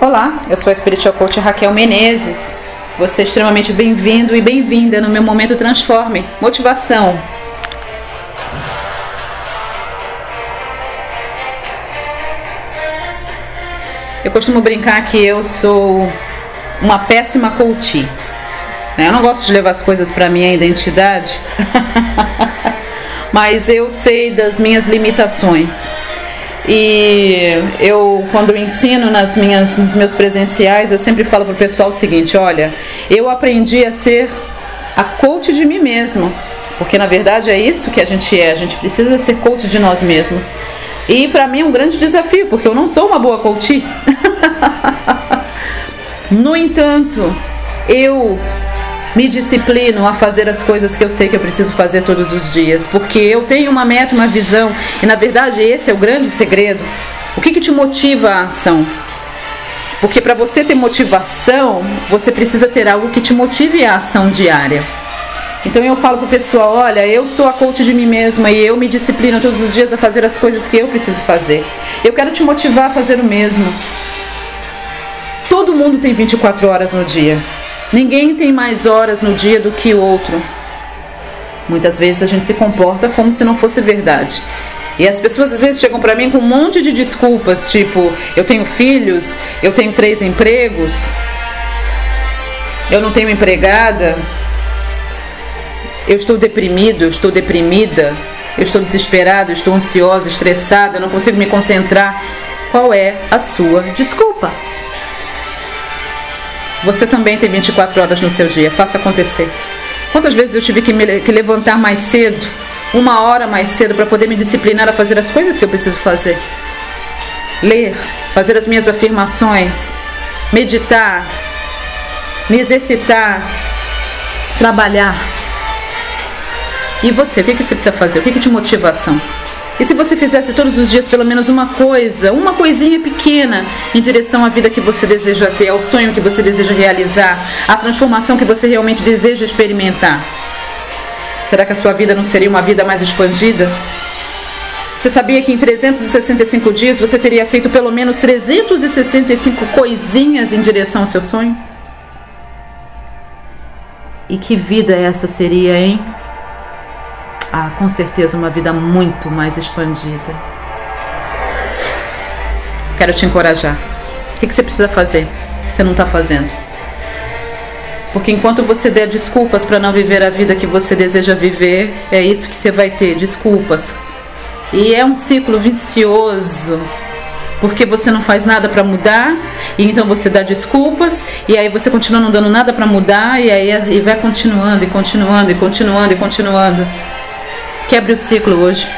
Olá, eu sou a Spiritual Coach Raquel Menezes. Você é extremamente bem-vindo e bem-vinda no meu Momento Transforme. Motivação. Eu costumo brincar que eu sou uma péssima coach. Né? Eu não gosto de levar as coisas para minha identidade, mas eu sei das minhas limitações. E eu, quando ensino nas minhas, nos meus presenciais, eu sempre falo para o pessoal o seguinte: olha, eu aprendi a ser a coach de mim mesmo, porque na verdade é isso que a gente é, a gente precisa ser coach de nós mesmos. E para mim é um grande desafio, porque eu não sou uma boa coach. no entanto, eu me disciplino a fazer as coisas que eu sei que eu preciso fazer todos os dias, porque eu tenho uma meta, uma visão, e na verdade esse é o grande segredo. O que, que te motiva a ação? Porque para você ter motivação, você precisa ter algo que te motive a ação diária. Então eu falo pro pessoal, olha, eu sou a coach de mim mesma e eu me disciplino todos os dias a fazer as coisas que eu preciso fazer. Eu quero te motivar a fazer o mesmo. Todo mundo tem 24 horas no dia. Ninguém tem mais horas no dia do que o outro. Muitas vezes a gente se comporta como se não fosse verdade. E as pessoas às vezes chegam para mim com um monte de desculpas, tipo, eu tenho filhos, eu tenho três empregos, eu não tenho empregada, eu estou deprimido, eu estou deprimida, eu estou desesperado, eu estou ansiosa, estressada, eu não consigo me concentrar. Qual é a sua desculpa? Você também tem 24 horas no seu dia, faça acontecer. Quantas vezes eu tive que me que levantar mais cedo, uma hora mais cedo, para poder me disciplinar a fazer as coisas que eu preciso fazer? Ler, fazer as minhas afirmações, meditar, me exercitar, trabalhar. E você, o que, que você precisa fazer? O que, que te motiva a ação? E se você fizesse todos os dias pelo menos uma coisa, uma coisinha pequena em direção à vida que você deseja ter, ao sonho que você deseja realizar, à transformação que você realmente deseja experimentar? Será que a sua vida não seria uma vida mais expandida? Você sabia que em 365 dias você teria feito pelo menos 365 coisinhas em direção ao seu sonho? E que vida essa seria, hein? Ah, com certeza uma vida muito mais expandida. Quero te encorajar. O que você precisa fazer você não está fazendo? Porque enquanto você der desculpas para não viver a vida que você deseja viver, é isso que você vai ter, desculpas. E é um ciclo vicioso, porque você não faz nada para mudar, e então você dá desculpas, e aí você continua não dando nada para mudar, e aí e vai continuando, e continuando, e continuando, e continuando. Quebre o ciclo hoje.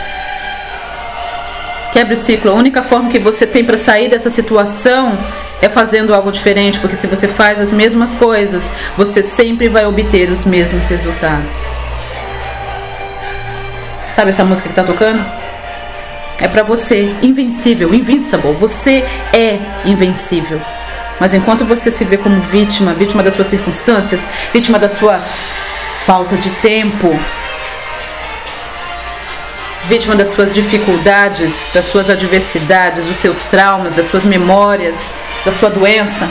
Quebre o ciclo. A única forma que você tem para sair dessa situação é fazendo algo diferente, porque se você faz as mesmas coisas, você sempre vai obter os mesmos resultados. Sabe essa música que está tocando? É para você, invencível, invincible. Você é invencível. Mas enquanto você se vê como vítima, vítima das suas circunstâncias, vítima da sua falta de tempo, vítima das suas dificuldades, das suas adversidades, dos seus traumas, das suas memórias, da sua doença,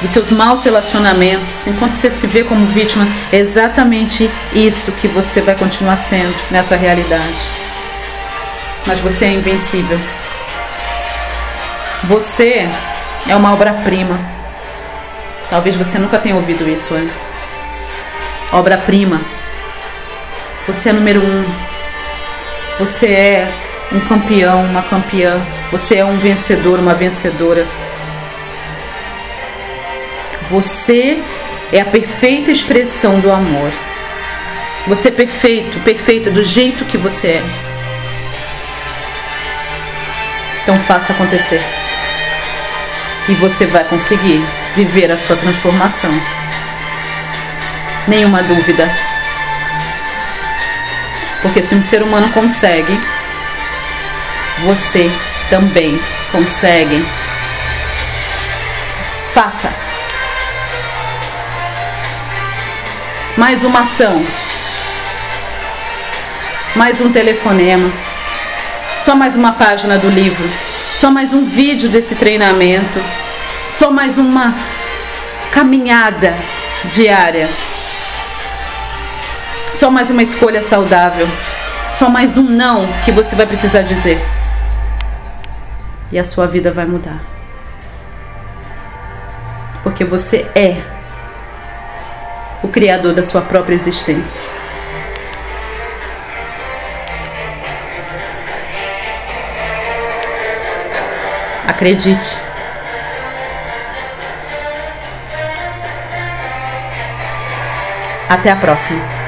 dos seus maus relacionamentos. Enquanto você se vê como vítima, é exatamente isso que você vai continuar sendo nessa realidade. Mas você é invencível. Você é uma obra-prima. Talvez você nunca tenha ouvido isso antes. Obra-prima. Você é número um você é um campeão, uma campeã. Você é um vencedor, uma vencedora. Você é a perfeita expressão do amor. Você é perfeito, perfeita do jeito que você é. Então faça acontecer. E você vai conseguir viver a sua transformação. Nenhuma dúvida. Porque se um ser humano consegue, você também consegue. Faça. Mais uma ação. Mais um telefonema. Só mais uma página do livro. Só mais um vídeo desse treinamento. Só mais uma caminhada diária. Só mais uma escolha saudável. Só mais um não que você vai precisar dizer. E a sua vida vai mudar. Porque você é o criador da sua própria existência. Acredite. Até a próxima.